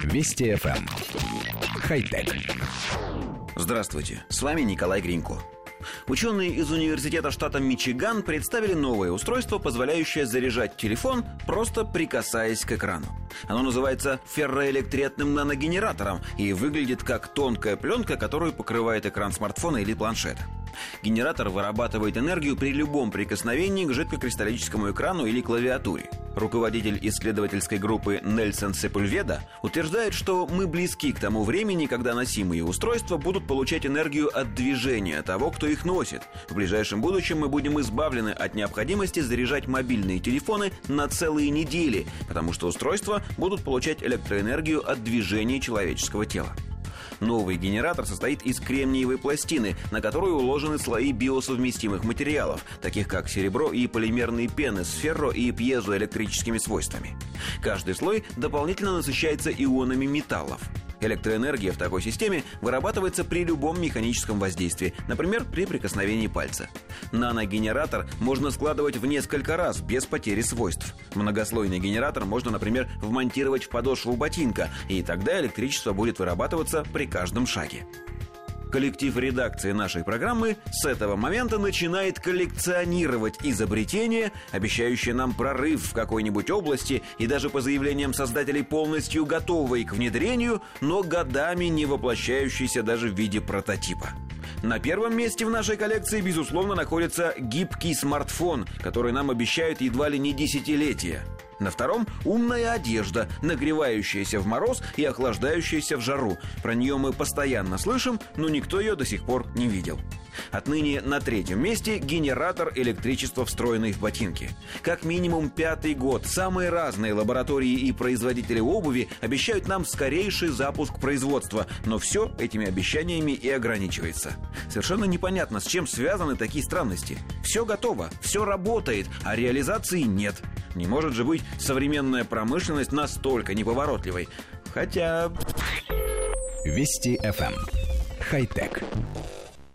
Вести FM. Эм. Хай-тек. Здравствуйте, с вами Николай Гринько. Ученые из университета штата Мичиган представили новое устройство, позволяющее заряжать телефон, просто прикасаясь к экрану. Оно называется ферроэлектретным наногенератором и выглядит как тонкая пленка, которую покрывает экран смартфона или планшета. Генератор вырабатывает энергию при любом прикосновении к жидкокристаллическому экрану или клавиатуре. Руководитель исследовательской группы Нельсон Сепульведа утверждает, что мы близки к тому времени, когда носимые устройства будут получать энергию от движения того, кто их носит. В ближайшем будущем мы будем избавлены от необходимости заряжать мобильные телефоны на целые недели, потому что устройства будут получать электроэнергию от движения человеческого тела. Новый генератор состоит из кремниевой пластины, на которую уложены слои биосовместимых материалов, таких как серебро и полимерные пены с ферро и пьезоэлектрическими свойствами. Каждый слой дополнительно насыщается ионами металлов. Электроэнергия в такой системе вырабатывается при любом механическом воздействии, например, при прикосновении пальца. Наногенератор можно складывать в несколько раз без потери свойств. Многослойный генератор можно, например, вмонтировать в подошву ботинка, и тогда электричество будет вырабатываться при каждом шаге. Коллектив редакции нашей программы с этого момента начинает коллекционировать изобретения, обещающие нам прорыв в какой-нибудь области и даже по заявлениям создателей полностью готовые к внедрению, но годами не воплощающиеся даже в виде прототипа. На первом месте в нашей коллекции, безусловно, находится гибкий смартфон, который нам обещают едва ли не десятилетия. На втором – умная одежда, нагревающаяся в мороз и охлаждающаяся в жару. Про нее мы постоянно слышим, но никто ее до сих пор не видел. Отныне на третьем месте генератор электричества, встроенный в ботинки. Как минимум пятый год самые разные лаборатории и производители обуви обещают нам скорейший запуск производства, но все этими обещаниями и ограничивается. Совершенно непонятно, с чем связаны такие странности. Все готово, все работает, а реализации нет. Не может же быть современная промышленность настолько неповоротливой. Хотя... Вести FM. Эм. Хай-тек.